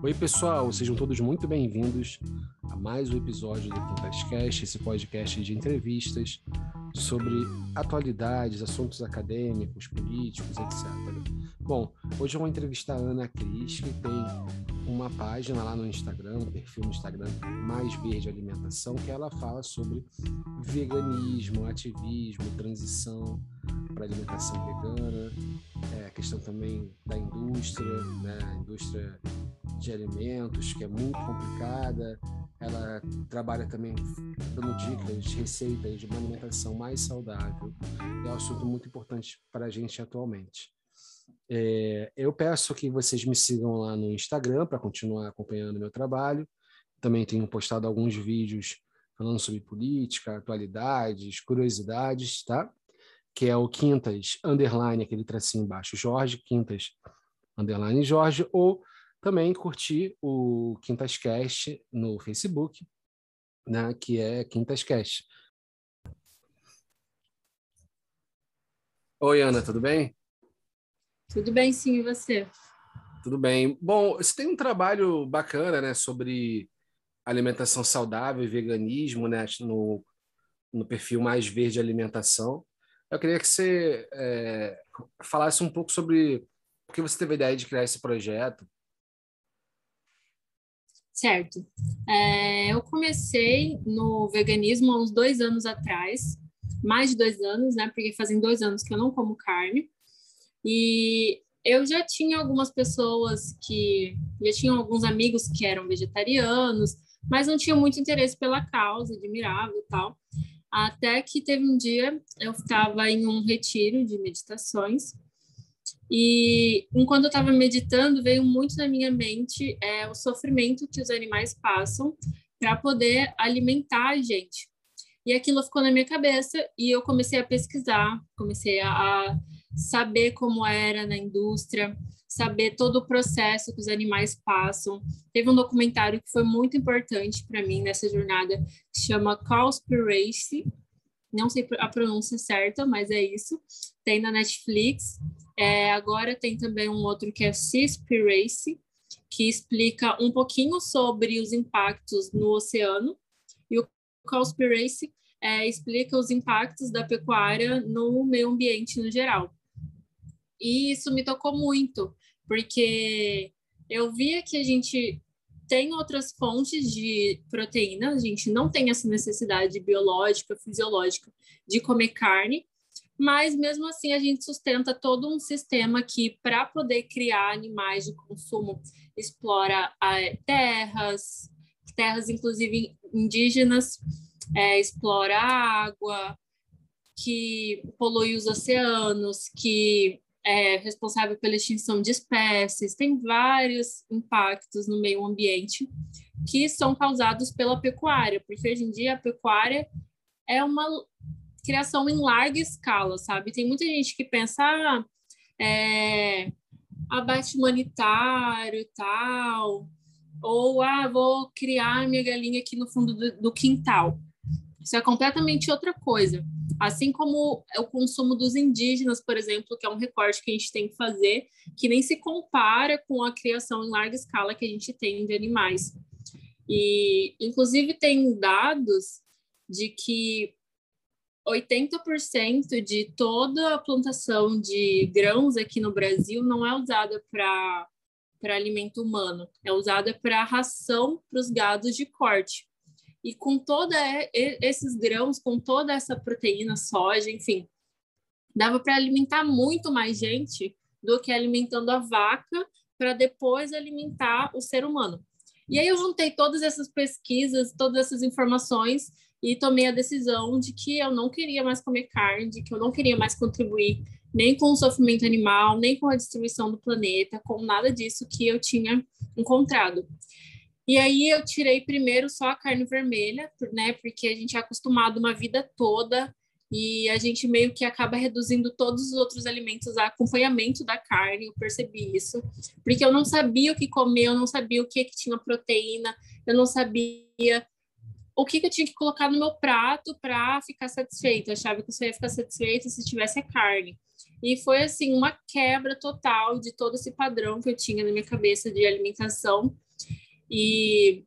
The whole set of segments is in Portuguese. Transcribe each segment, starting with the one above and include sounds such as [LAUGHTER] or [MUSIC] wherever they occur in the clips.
Oi, pessoal, sejam todos muito bem-vindos a mais um episódio do Quintascast, esse podcast de entrevistas sobre atualidades, assuntos acadêmicos, políticos, etc. Bom, hoje eu vou entrevistar a Ana Cris, que tem uma página lá no Instagram, um perfil no Instagram Mais Verde Alimentação, que ela fala sobre veganismo, ativismo, transição para alimentação vegana, é, questão também da indústria, né, a indústria de alimentos, que é muito complicada. Ela trabalha também dando dicas, receitas de uma alimentação mais saudável. É um assunto muito importante para a gente atualmente. É, eu peço que vocês me sigam lá no Instagram para continuar acompanhando meu trabalho. Também tenho postado alguns vídeos falando sobre política, atualidades, curiosidades, tá? Que é o Quintas, underline, aquele tracinho embaixo, Jorge, Quintas, underline Jorge, ou também curtir o Quintas Cast no Facebook, né, que é Quintas Cast. Oi, Ana, tudo bem? Tudo bem, sim, e você? Tudo bem. Bom, você tem um trabalho bacana, né, sobre alimentação saudável e veganismo, né, no, no perfil Mais Verde Alimentação. Eu queria que você é, falasse um pouco sobre por que você teve a ideia de criar esse projeto, Certo. É, eu comecei no veganismo há uns dois anos atrás, mais de dois anos, né? Porque fazem dois anos que eu não como carne. E eu já tinha algumas pessoas que. Já tinha alguns amigos que eram vegetarianos, mas não tinha muito interesse pela causa, admirava e tal. Até que teve um dia, eu estava em um retiro de meditações e enquanto eu estava meditando, veio muito na minha mente é, o sofrimento que os animais passam para poder alimentar a gente. E aquilo ficou na minha cabeça e eu comecei a pesquisar, comecei a saber como era na indústria, saber todo o processo que os animais passam. Teve um documentário que foi muito importante para mim nessa jornada, que chama Cowspiracy. Não sei a pronúncia certa, mas é isso. Tem na Netflix. É, agora tem também um outro que é Seaspiracy, que explica um pouquinho sobre os impactos no oceano, e o Cowspiracy é, explica os impactos da pecuária no meio ambiente no geral. E isso me tocou muito, porque eu via que a gente tem outras fontes de proteína, a gente não tem essa necessidade biológica, fisiológica de comer carne, mas mesmo assim a gente sustenta todo um sistema que, para poder criar animais de consumo, explora terras, terras inclusive indígenas, é, explora água, que polui os oceanos, que é responsável pela extinção de espécies, tem vários impactos no meio ambiente que são causados pela pecuária, porque hoje em dia a pecuária é uma criação em larga escala, sabe? Tem muita gente que pensa, ah, é, abate humanitário e tal, ou ah, vou criar minha galinha aqui no fundo do, do quintal. Isso é completamente outra coisa. Assim como o consumo dos indígenas, por exemplo, que é um recorte que a gente tem que fazer, que nem se compara com a criação em larga escala que a gente tem de animais. E, inclusive, tem dados de que 80% de toda a plantação de grãos aqui no Brasil não é usada para para alimento humano, é usada para ração para os gados de corte. E com toda esses grãos, com toda essa proteína, soja, enfim, dava para alimentar muito mais gente do que alimentando a vaca para depois alimentar o ser humano. E aí eu juntei todas essas pesquisas, todas essas informações e tomei a decisão de que eu não queria mais comer carne, de que eu não queria mais contribuir nem com o sofrimento animal, nem com a destruição do planeta, com nada disso que eu tinha encontrado. E aí eu tirei primeiro só a carne vermelha, né? Porque a gente é acostumado uma vida toda e a gente meio que acaba reduzindo todos os outros alimentos a acompanhamento da carne, eu percebi isso, porque eu não sabia o que comer, eu não sabia o que, que tinha proteína, eu não sabia o que, que eu tinha que colocar no meu prato para ficar satisfeita. Eu achava que eu só ia ficar satisfeita se tivesse a carne. E foi assim uma quebra total de todo esse padrão que eu tinha na minha cabeça de alimentação E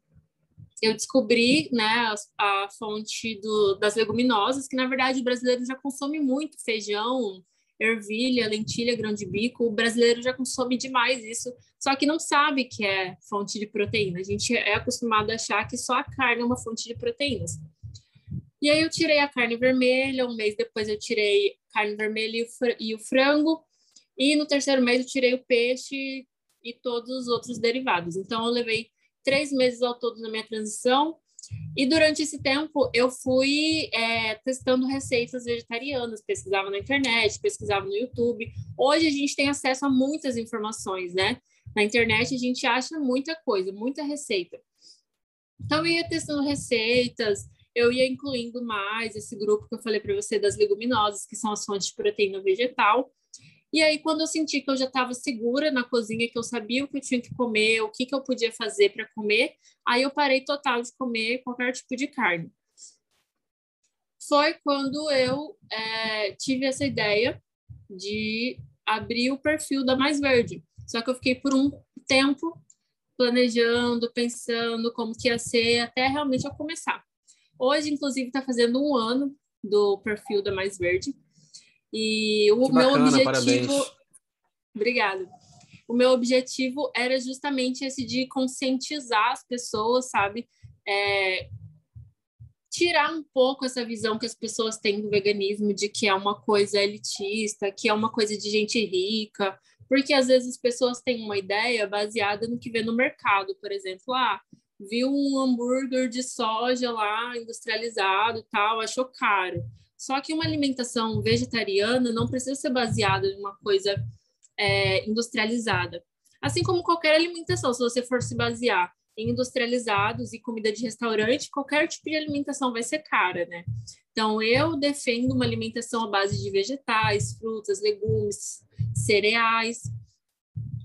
eu descobri né, a, a fonte do, das leguminosas, que na verdade o brasileiro já consome muito feijão, ervilha, lentilha, grão de bico. O brasileiro já consome demais isso, só que não sabe que é fonte de proteína. A gente é acostumado a achar que só a carne é uma fonte de proteínas. E aí eu tirei a carne vermelha, um mês depois eu tirei carne vermelha e o frango, e no terceiro mês eu tirei o peixe e todos os outros derivados. Então eu levei três meses ao todo na minha transição. E durante esse tempo eu fui é, testando receitas vegetarianas, pesquisava na internet, pesquisava no YouTube. Hoje a gente tem acesso a muitas informações, né? Na internet a gente acha muita coisa, muita receita. Então eu ia testando receitas, eu ia incluindo mais esse grupo que eu falei para você das leguminosas, que são as fontes de proteína vegetal. E aí, quando eu senti que eu já estava segura na cozinha, que eu sabia o que eu tinha que comer, o que, que eu podia fazer para comer, aí eu parei total de comer qualquer tipo de carne. Foi quando eu é, tive essa ideia de abrir o perfil da Mais Verde. Só que eu fiquei por um tempo planejando, pensando como que ia ser, até realmente eu começar. Hoje, inclusive, está fazendo um ano do perfil da Mais Verde. E o que meu bacana, objetivo. Parabéns. Obrigada. O meu objetivo era justamente esse de conscientizar as pessoas, sabe? É... Tirar um pouco essa visão que as pessoas têm do veganismo de que é uma coisa elitista, que é uma coisa de gente rica, porque às vezes as pessoas têm uma ideia baseada no que vê no mercado, por exemplo, ah, viu um hambúrguer de soja lá industrializado tal, achou caro. Só que uma alimentação vegetariana não precisa ser baseada em uma coisa é, industrializada. Assim como qualquer alimentação, se você for se basear em industrializados e comida de restaurante, qualquer tipo de alimentação vai ser cara, né? Então, eu defendo uma alimentação à base de vegetais, frutas, legumes, cereais,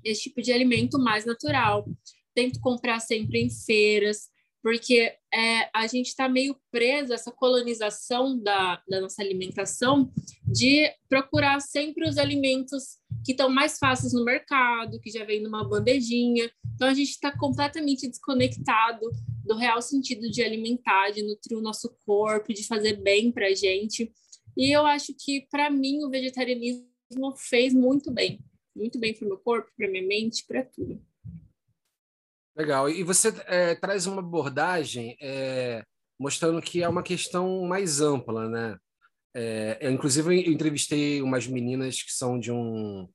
esse tipo de alimento mais natural. Tento comprar sempre em feiras, porque é, a gente está meio preso a essa colonização da, da nossa alimentação de procurar sempre os alimentos que estão mais fáceis no mercado, que já vem numa bandejinha. Então a gente está completamente desconectado do real sentido de alimentar, de nutrir o nosso corpo, de fazer bem para a gente. E eu acho que para mim o vegetarianismo fez muito bem, muito bem para o meu corpo, para minha mente, para tudo. Legal. E você é, traz uma abordagem é, mostrando que é uma questão mais ampla, né? É, eu, inclusive, eu entrevistei umas meninas que são de um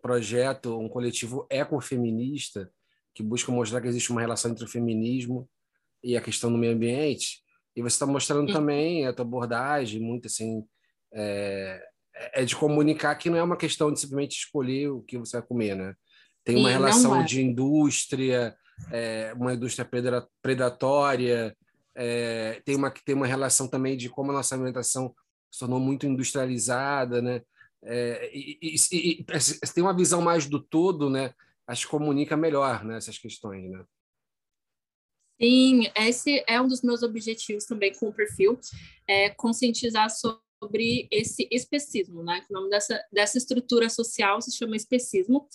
projeto, um coletivo ecofeminista, que busca mostrar que existe uma relação entre o feminismo e a questão do meio ambiente. E você está mostrando também a tua abordagem, muito assim, é, é, de comunicar que não é uma questão de simplesmente escolher o que você vai comer, né? Tem uma relação é. de indústria, é, uma indústria predatória, é, tem, uma, tem uma relação também de como a nossa alimentação se tornou muito industrializada, né? É, e, e, e, e, tem uma visão mais do todo, né? Acho que comunica melhor né, essas questões, né? Sim, esse é um dos meus objetivos também com o perfil, é conscientizar sobre esse especismo, né? O nome dessa, dessa estrutura social se chama especismo,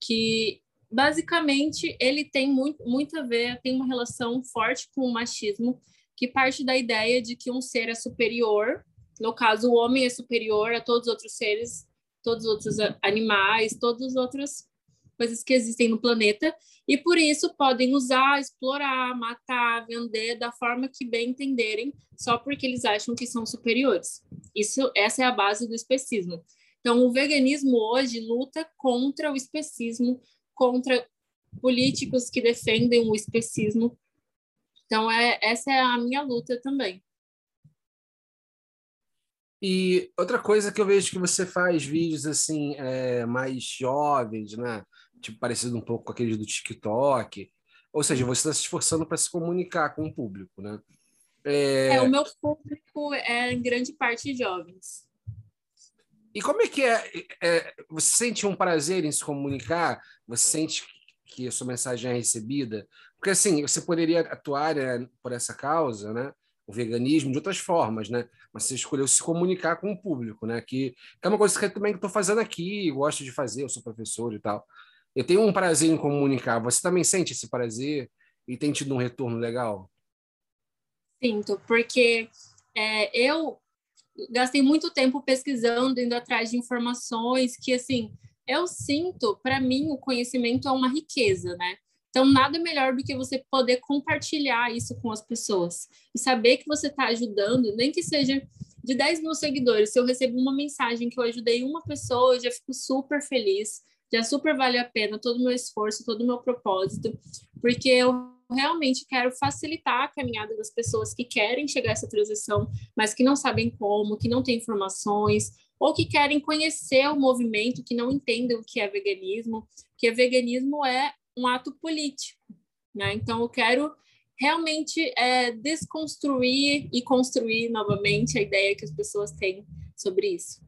que basicamente ele tem muito, muito a ver, tem uma relação forte com o machismo, que parte da ideia de que um ser é superior, no caso, o homem é superior a todos os outros seres, todos os outros animais, todas as outras coisas que existem no planeta, e por isso podem usar, explorar, matar, vender da forma que bem entenderem, só porque eles acham que são superiores. Isso, essa é a base do especismo. Então, o veganismo hoje luta contra o especismo, contra políticos que defendem o especismo. Então, é, essa é a minha luta também. E outra coisa que eu vejo que você faz vídeos assim é, mais jovens, né? Tipo, parecido um pouco com aqueles do TikTok. Ou seja, você está se esforçando para se comunicar com o público, né? É... é... o meu público é em grande parte jovens. E como é que é, é, Você sente um prazer em se comunicar? Você sente que a sua mensagem é recebida? Porque, assim, você poderia atuar né, por essa causa, né? O veganismo de outras formas, né? Mas você escolheu se comunicar com o público, né? Que, que é uma coisa que eu também estou fazendo aqui, gosto de fazer, eu sou professor e tal. Eu tenho um prazer em comunicar. Você também sente esse prazer e tem tido um retorno legal? Sinto, porque é, eu gastei muito tempo pesquisando, indo atrás de informações que, assim, eu sinto, para mim, o conhecimento é uma riqueza, né? Então, nada melhor do que você poder compartilhar isso com as pessoas e saber que você está ajudando, nem que seja de 10 mil seguidores. Se eu recebo uma mensagem que eu ajudei uma pessoa, eu já fico super feliz, já super vale a pena todo o meu esforço, todo o meu propósito, porque eu realmente quero facilitar a caminhada das pessoas que querem chegar a essa transição, mas que não sabem como, que não têm informações, ou que querem conhecer o movimento, que não entendem o que é veganismo, que veganismo é um ato político, né? Então eu quero realmente é, desconstruir e construir novamente a ideia que as pessoas têm sobre isso.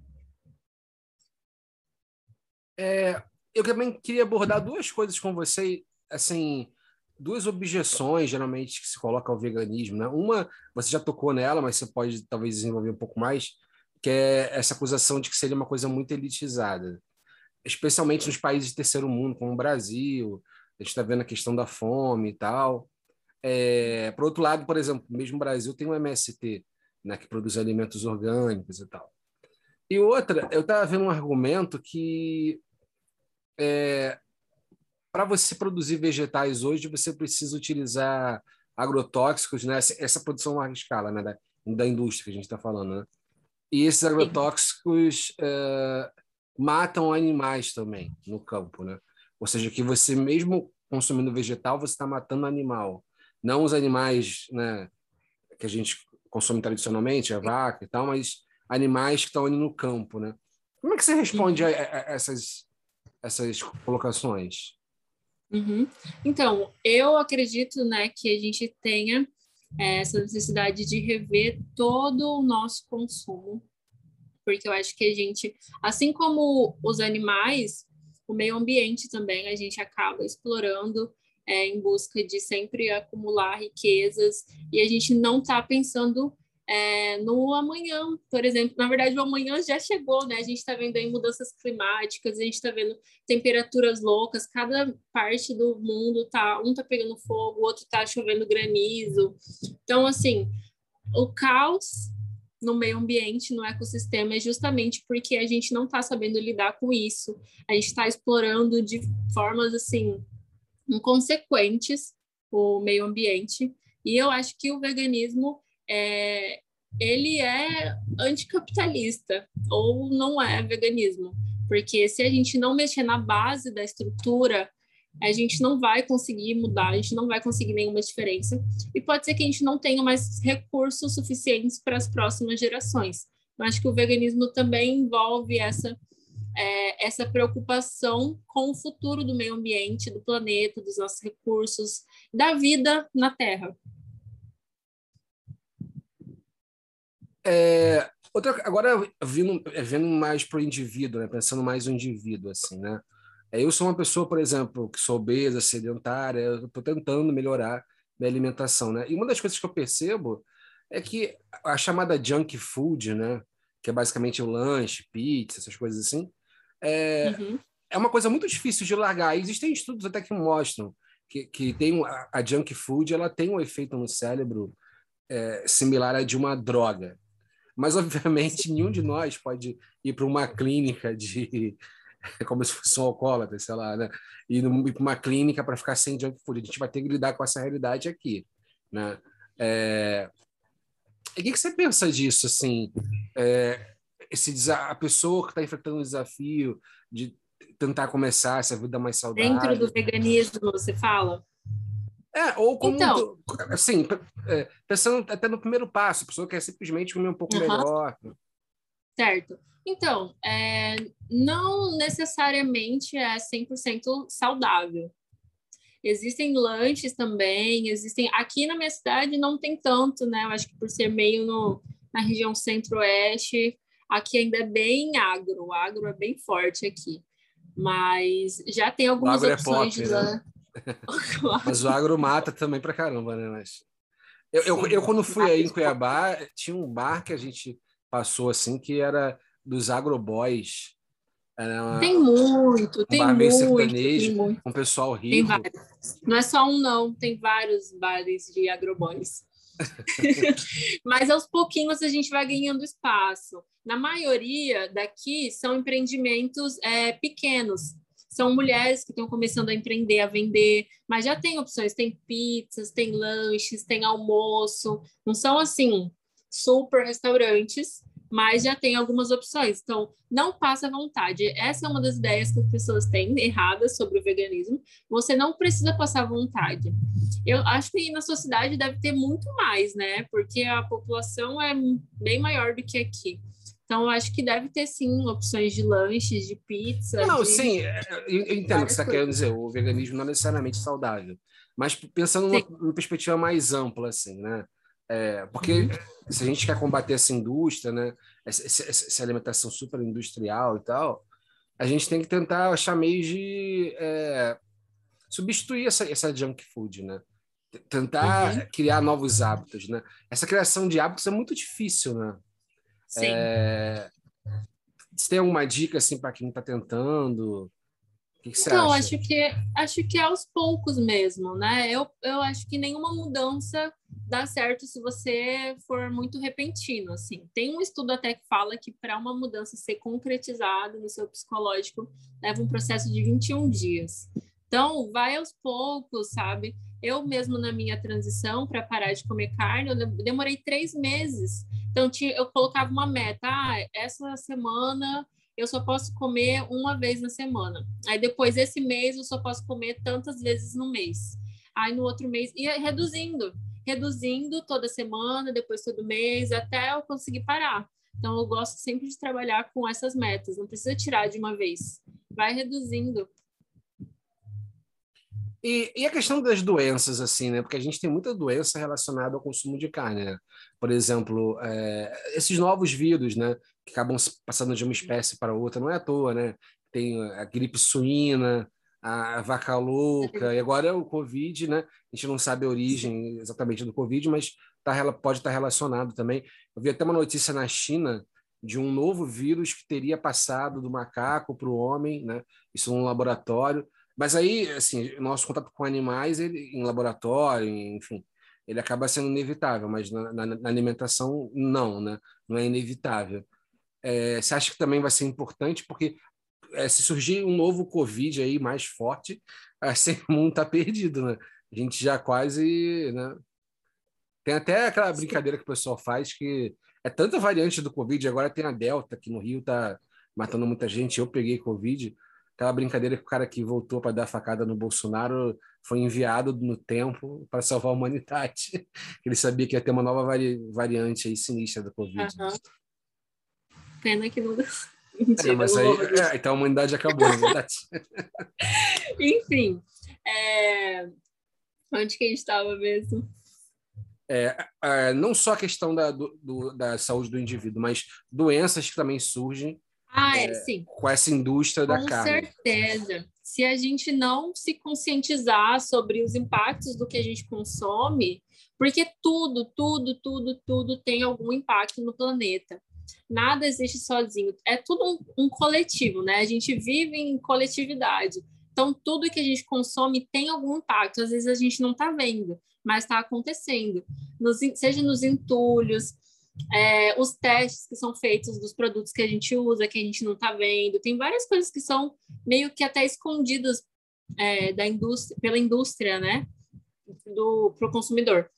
É, eu também queria abordar duas coisas com você, assim, duas objeções geralmente que se coloca ao veganismo, né? Uma, você já tocou nela, mas você pode talvez desenvolver um pouco mais, que é essa acusação de que seria uma coisa muito elitizada, especialmente nos países de terceiro mundo, como o Brasil. A gente está vendo a questão da fome e tal. É, por outro lado, por exemplo, mesmo o Brasil tem um MST, né, que produz alimentos orgânicos e tal. E outra, eu estava vendo um argumento que é, para você produzir vegetais hoje, você precisa utilizar agrotóxicos, né? Essa produção larga escala, né? Da, da indústria que a gente está falando, né? E esses agrotóxicos é, matam animais também no campo, né? Ou seja, que você mesmo consumindo vegetal, você está matando animal. Não os animais, né? Que a gente consome tradicionalmente, a vaca e tal, mas animais que estão ali no campo, né? Como é que você responde a, a, a essas, essas colocações? Uhum. Então, eu acredito né, que a gente tenha é, essa necessidade de rever todo o nosso consumo, porque eu acho que a gente, assim como os animais, o meio ambiente também a gente acaba explorando é, em busca de sempre acumular riquezas e a gente não está pensando é, no amanhã, por exemplo. Na verdade, o amanhã já chegou, né? A gente está vendo aí mudanças climáticas, a gente está vendo temperaturas loucas, cada parte do mundo tá, um tá pegando fogo, o outro tá chovendo granizo. Então, assim, o caos no meio ambiente, no ecossistema, é justamente porque a gente não está sabendo lidar com isso. A gente está explorando de formas assim inconsequentes o meio ambiente. E eu acho que o veganismo é, ele é anticapitalista ou não é veganismo, porque se a gente não mexer na base da estrutura, a gente não vai conseguir mudar, a gente não vai conseguir nenhuma diferença, e pode ser que a gente não tenha mais recursos suficientes para as próximas gerações. Eu acho que o veganismo também envolve essa é, essa preocupação com o futuro do meio ambiente, do planeta, dos nossos recursos, da vida na Terra. É, outra, agora, vindo, é, vendo mais para o indivíduo, né? pensando mais no indivíduo, assim, né? É, eu sou uma pessoa, por exemplo, que sou obesa, sedentária, eu estou tentando melhorar minha alimentação, né? E uma das coisas que eu percebo é que a chamada junk food, né? Que é basicamente o lanche, pizza, essas coisas assim, é, uhum. é uma coisa muito difícil de largar. Existem estudos até que mostram que, que tem a, a junk food ela tem um efeito no cérebro é, similar a de uma droga. Mas, obviamente, nenhum de nós pode ir para uma clínica de. [LAUGHS] como se fosse um alcoólatra, sei lá, né? Ir para uma clínica para ficar sem junk food. A gente vai ter que lidar com essa realidade aqui, né? É... E o que, que você pensa disso, assim? É... Esse, a pessoa que está enfrentando o desafio de tentar começar essa vida mais saudável. Dentro do veganismo, você fala? É, ou como, então, assim, é, pensando até no primeiro passo, a pessoa quer simplesmente comer um pouco melhor. Certo. Então, é, não necessariamente é 100% saudável. Existem lanches também, existem... Aqui na minha cidade não tem tanto, né? Eu acho que por ser meio no, na região centro-oeste, aqui ainda é bem agro. O agro é bem forte aqui. Mas já tem algumas é opções é pop, de né? Mas o agro mata também pra caramba, né? Mas... Eu, eu, eu, quando fui aí em Cuiabá, tinha um bar que a gente passou assim, que era dos agroboys. Uma, tem muito, um tem muito, sertanejo, tem muito. Um pessoal rico. Não é só um, não, tem vários bares de agroboys. [LAUGHS] Mas aos pouquinhos a gente vai ganhando espaço. Na maioria daqui são empreendimentos é, pequenos. São mulheres que estão começando a empreender, a vender, mas já tem opções, tem pizzas, tem lanches, tem almoço. Não são assim super restaurantes, mas já tem algumas opções. Então, não passa vontade. Essa é uma das ideias que as pessoas têm erradas sobre o veganismo. Você não precisa passar vontade. Eu acho que na sua cidade deve ter muito mais, né? Porque a população é bem maior do que aqui. Então, eu acho que deve ter sim opções de lanches, de pizza. Não, de... sim, é, eu entendo o que você está querendo dizer. O veganismo não é necessariamente saudável. Mas pensando numa, numa perspectiva mais ampla, assim, né? É, porque uhum. se a gente quer combater essa indústria, né, essa, essa, alimentação super industrial e tal, a gente tem que tentar achar meios de é, substituir essa, essa junk food, né? Tentar uhum. criar novos hábitos, né? Essa criação de hábitos é muito difícil, né? Sim. É, você tem alguma dica assim para quem está tentando? que, que você então, acha? acho que acho que é aos poucos mesmo, né? Eu, eu acho que nenhuma mudança dá certo se você for muito repentino, assim. Tem um estudo até que fala que para uma mudança ser concretizada no seu psicológico leva um processo de 21 dias. Então, vai aos poucos, sabe? Eu mesmo na minha transição para parar de comer carne, eu demorei três meses. Então, eu colocava uma meta, ah, essa semana eu só posso comer uma vez na semana. Aí depois esse mês eu só posso comer tantas vezes no mês. Aí no outro mês ia reduzindo, reduzindo toda semana, depois todo mês, até eu conseguir parar. Então eu gosto sempre de trabalhar com essas metas, não precisa tirar de uma vez. Vai reduzindo. E, e, a questão das doenças, assim, né? Porque a gente tem muita doença relacionada ao consumo de carne, né? Por exemplo, é, esses novos vírus, né? Que acabam passando de uma espécie para outra, não é à toa, né? Tem a gripe suína, a vaca louca, e agora o Covid, né? A gente não sabe a origem exatamente do Covid, mas tá, pode estar relacionado também. Eu vi até uma notícia na China de um novo vírus que teria passado do macaco para o homem, né? Isso num laboratório. Mas aí, assim, nosso contato com animais, ele, em laboratório, enfim, ele acaba sendo inevitável, mas na, na, na alimentação, não, né? Não é inevitável. É, você acha que também vai ser importante, porque é, se surgir um novo Covid aí mais forte, [LAUGHS] assim, o mundo está perdido, né? A gente já quase, né? Tem até aquela brincadeira que o pessoal faz que é tanta variante do Covid, agora tem a Delta, que no Rio está matando muita gente. Eu peguei Covid, aquela brincadeira que o cara que voltou para dar facada no Bolsonaro foi enviado no tempo para salvar a humanidade. [LAUGHS] Ele sabia que ia ter uma nova vari variante aí sinistra do Covid. Uhum. Pena que não deu. [LAUGHS] Mentira, é, mas aí, é, então a humanidade acabou, na verdade. [LAUGHS] Enfim, é... onde que a gente estava mesmo? É, é, não só a questão da, do, da saúde do indivíduo, mas doenças que também surgem ah, é, é, sim. Com essa indústria da com carne. Com certeza. Se a gente não se conscientizar sobre os impactos do que a gente consome, porque tudo, tudo, tudo, tudo tem algum impacto no planeta. Nada existe sozinho. É tudo um, um coletivo, né? A gente vive em coletividade. Então, tudo que a gente consome tem algum impacto. Às vezes a gente não está vendo, mas está acontecendo. Nos, seja nos entulhos, é, os testes que são feitos dos produtos que a gente usa, que a gente não está vendo. Tem várias coisas que são meio que até escondidas é, da indústria, pela indústria, né? Para o consumidor.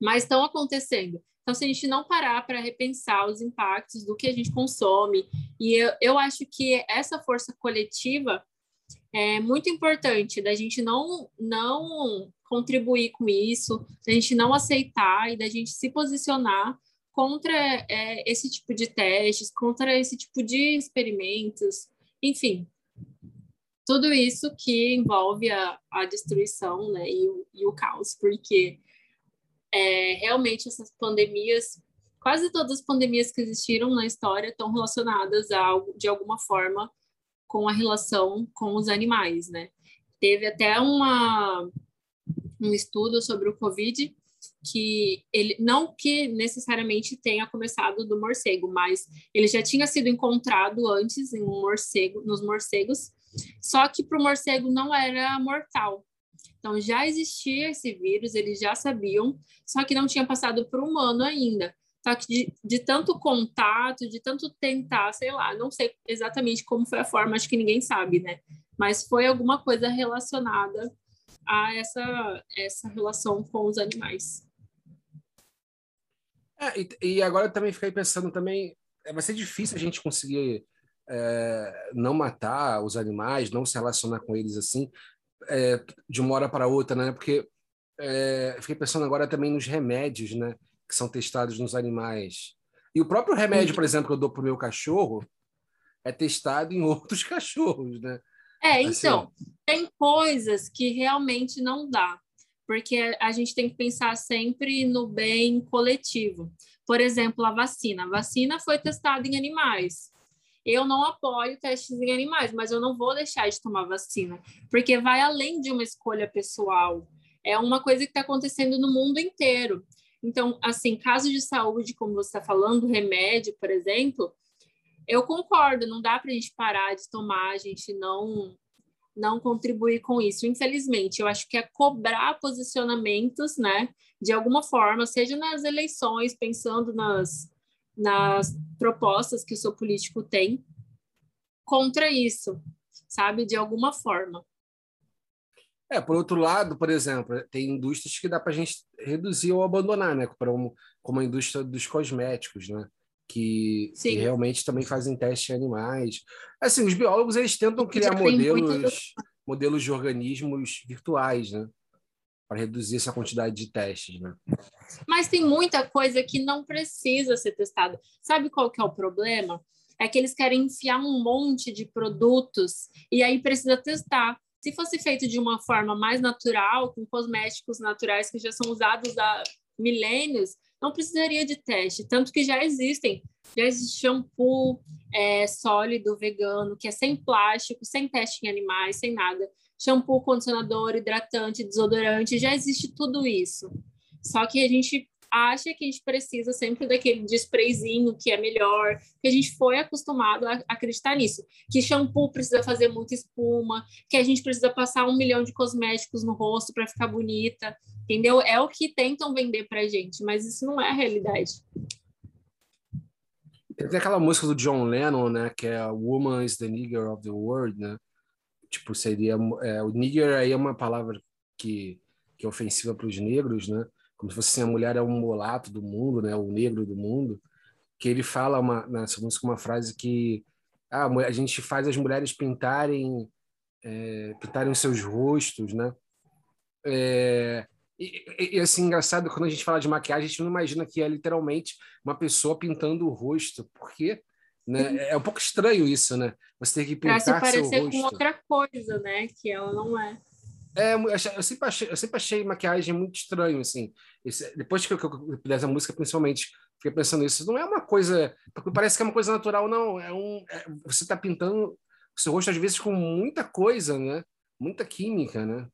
Mas estão acontecendo. Então, se a gente não parar para repensar os impactos do que a gente consome, e eu, eu acho que essa força coletiva é muito importante da gente não, não contribuir com isso, da gente não aceitar e da gente se posicionar contra é, esse tipo de testes, contra esse tipo de experimentos, enfim, tudo isso que envolve a, a destruição né, e, o, e o caos, porque é, realmente essas pandemias, quase todas as pandemias que existiram na história estão relacionadas a, de alguma forma com a relação com os animais, né? Teve até uma, um estudo sobre o Covid que ele não que necessariamente tenha começado do morcego, mas ele já tinha sido encontrado antes em um morcego, nos morcegos, só que para o morcego não era mortal. Então já existia esse vírus, eles já sabiam, só que não tinha passado para o humano ainda. Só que de, de, tanto contato, de tanto tentar, sei lá, não sei exatamente como foi a forma, acho que ninguém sabe, né? Mas foi alguma coisa relacionada a essa, essa relação com os animais. É, e, e, agora eu também fiquei pensando também, é, vai ser difícil a gente conseguir é, não matar os animais, não se relacionar com eles assim, é, de uma hora para outra, né? Porque é, fiquei pensando agora também nos remédios, né? Que são testados nos animais. E o próprio remédio, por exemplo, que eu dou para o meu cachorro, é testado em [LAUGHS] outros cachorros, né? É, então, assim, tem coisas que realmente não dá porque a gente tem que pensar sempre no bem coletivo. Por exemplo, a vacina. A vacina foi testada em animais. Eu não apoio testes em animais, mas eu não vou deixar de tomar vacina, porque vai além de uma escolha pessoal. É uma coisa que está acontecendo no mundo inteiro. Então, assim, casos de saúde, como você está falando, remédio, por exemplo, eu concordo, não dá para a gente parar de tomar, a gente não não contribuir com isso. Infelizmente, eu acho que é cobrar posicionamentos, né, de alguma forma, seja nas eleições, pensando nas, nas propostas que o seu político tem, contra isso, sabe, de alguma forma. É, por outro lado, por exemplo, tem indústrias que dá para a gente reduzir ou abandonar, né, um, como a indústria dos cosméticos, né, que, que, realmente também fazem testes em animais. Assim, os biólogos eles tentam criar modelos, modelos de organismos virtuais, né? Para reduzir essa quantidade de testes, né? Mas tem muita coisa que não precisa ser testada. Sabe qual que é o problema? É que eles querem enfiar um monte de produtos e aí precisa testar. Se fosse feito de uma forma mais natural, com cosméticos naturais que já são usados há milênios, não precisaria de teste, tanto que já existem. Já existe shampoo é, sólido vegano, que é sem plástico, sem teste em animais, sem nada. Shampoo, condicionador, hidratante, desodorante, já existe tudo isso. Só que a gente acha que a gente precisa sempre daquele de sprayzinho que é melhor, que a gente foi acostumado a acreditar nisso, que shampoo precisa fazer muita espuma, que a gente precisa passar um milhão de cosméticos no rosto para ficar bonita, entendeu? É o que tentam vender para gente, mas isso não é a realidade. Tem aquela música do John Lennon, né, que é Woman is the Nigger of the World, né? Tipo, seria é, o nigger aí é uma palavra que, que é ofensiva para os negros, né? como se fosse assim, a mulher é um mulato do mundo, né, o negro do mundo, que ele fala uma, nessa música uma frase que ah, a gente faz as mulheres pintarem é, pintarem os seus rostos, né? É, e, e, assim, engraçado, quando a gente fala de maquiagem, a gente não imagina que é literalmente uma pessoa pintando o rosto, porque né, é um pouco estranho isso, né? Você tem que pintar pra se parecer com outra coisa, né? Que ela não é. É, eu sempre achei, eu sempre achei maquiagem muito estranho, assim. Esse, depois que eu, que eu a música, principalmente, fiquei pensando nisso. Não é uma coisa... Parece que é uma coisa natural, não. É um, é, você está pintando o seu rosto, às vezes, com muita coisa, né? Muita química, né?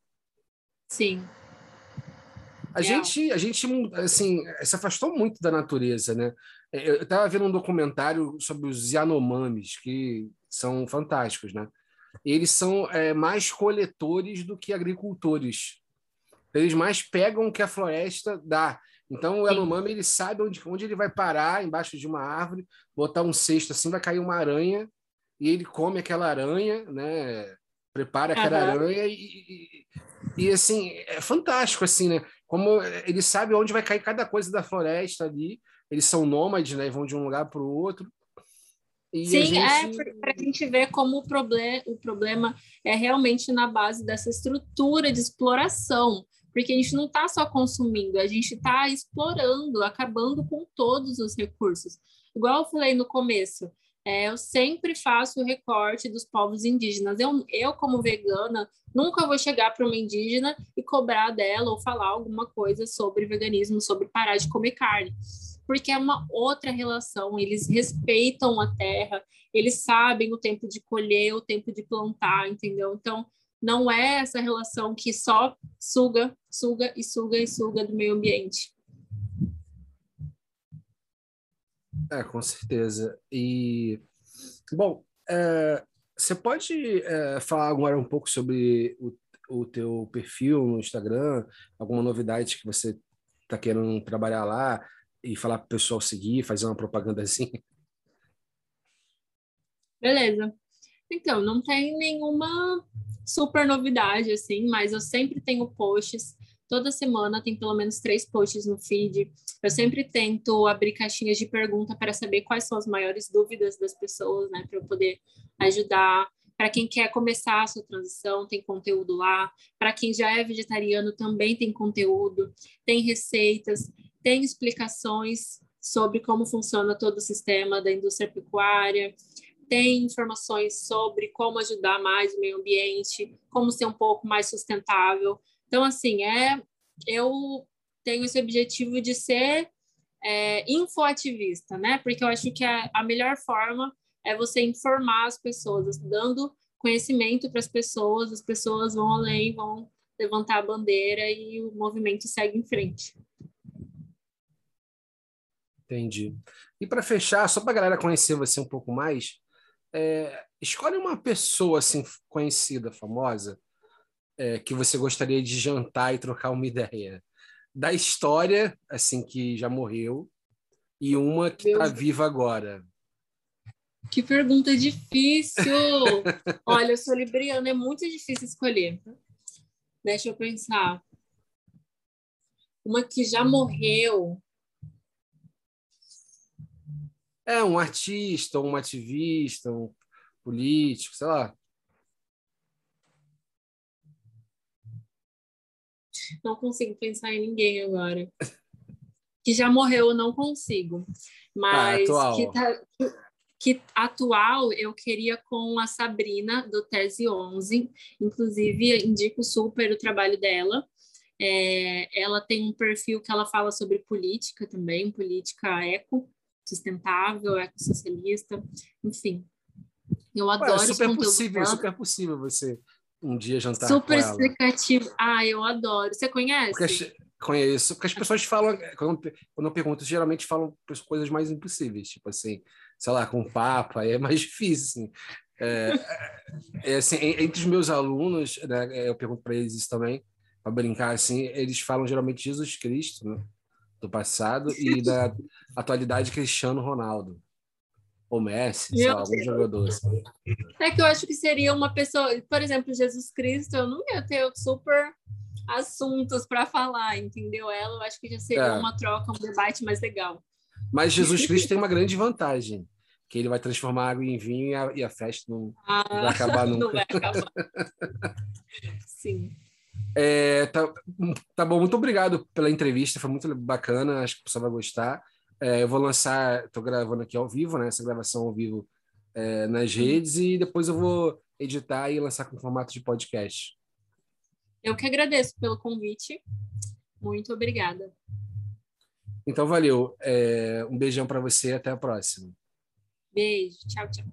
Sim. A gente, a gente, assim, se afastou muito da natureza, né? É, eu estava vendo um documentário sobre os Yanomamis, que são fantásticos, né? eles são é, mais coletores do que agricultores. Eles mais pegam o que a floresta dá. Então o Yanomami ele sabe onde, onde ele vai parar embaixo de uma árvore, botar um cesto assim, vai cair uma aranha e ele come aquela aranha, né? Prepara aquela uhum. aranha e, e, e, assim é fantástico assim, né? Como ele sabe onde vai cair cada coisa da floresta ali. Eles são nômades, né? Vão de um lugar para o outro. E Sim, é gente... é para a gente ver como o, problem, o problema é realmente na base dessa estrutura de exploração, porque a gente não está só consumindo, a gente está explorando, acabando com todos os recursos. Igual eu falei no começo, é, eu sempre faço o recorte dos povos indígenas. Eu, eu, como vegana, nunca vou chegar para uma indígena e cobrar dela ou falar alguma coisa sobre veganismo, sobre parar de comer carne porque é uma outra relação. Eles respeitam a terra, eles sabem o tempo de colher, o tempo de plantar, entendeu? Então, não é essa relação que só suga, suga e suga e suga do meio ambiente. É, com certeza. E, bom, é, você pode é, falar agora um pouco sobre o, o teu perfil no Instagram, alguma novidade que você está querendo trabalhar lá e falar para o pessoal seguir, fazer uma propaganda assim? Beleza. Então, não tem nenhuma super novidade, assim, mas eu sempre tenho posts. Toda semana tem pelo menos três posts no feed. Eu sempre tento abrir caixinhas de pergunta para saber quais são as maiores dúvidas das pessoas, né? Para eu poder ajudar. Para quem quer começar a sua transição, tem conteúdo lá. Para quem já é vegetariano, também tem conteúdo. Tem receitas, tem explicações sobre como funciona todo o sistema da indústria pecuária tem informações sobre como ajudar mais o meio ambiente, como ser um pouco mais sustentável. Então, assim, é, eu tenho esse objetivo de ser é, infoativista, né? Porque eu acho que a, a melhor forma é você informar as pessoas, dando conhecimento para as pessoas, as pessoas vão além, vão levantar a bandeira e o movimento segue em frente. Entendi. E para fechar, só para a galera conhecer você um pouco mais, é, escolhe uma pessoa assim conhecida, famosa, é, que você gostaria de jantar e trocar uma ideia da história, assim que já morreu, e uma que está viva agora. Que pergunta difícil! [LAUGHS] Olha, eu sou libriana, é muito difícil escolher. Deixa eu pensar. Uma que já morreu. É, um artista, um ativista, um político, sei lá. Não consigo pensar em ninguém agora. Que já morreu, eu não consigo. Mas ah, que, tá, que atual eu queria com a Sabrina do Tese 11. Inclusive, indico super o trabalho dela. É, ela tem um perfil que ela fala sobre política também, política eco sustentável, ecossocialista, enfim. Eu adoro Ué, super possível, super possível você um dia jantar super explicativo. Ah, eu adoro. Você conhece? Porque, conheço, porque as pessoas falam, quando, quando eu pergunto, geralmente falam coisas mais impossíveis, tipo assim, sei lá, com papa, é mais [LAUGHS] difícil, assim. É, é, é assim, entre os meus alunos, né, eu pergunto para eles isso também, para brincar assim, eles falam geralmente Jesus Cristo, né? do passado e [LAUGHS] da atualidade Cristiano Ronaldo. Ou Messi, sei lá, algum jogador. Assim. É que eu acho que seria uma pessoa, por exemplo, Jesus Cristo, eu não ia ter super assuntos para falar, entendeu? Ela, eu acho que já seria é. uma troca, um debate mais legal. Mas Jesus Cristo tem uma grande vantagem, que ele vai transformar água em vinho e a, e a festa não, ah, não vai acabar [LAUGHS] nunca. Não vai acabar. Sim. É, tá, tá bom, muito obrigado pela entrevista, foi muito bacana, acho que o pessoal vai gostar. É, eu vou lançar, estou gravando aqui ao vivo, né, essa gravação ao vivo é, nas redes e depois eu vou editar e lançar com formato de podcast. Eu que agradeço pelo convite. Muito obrigada. Então, valeu. É, um beijão para você até a próxima. Beijo. Tchau, tchau.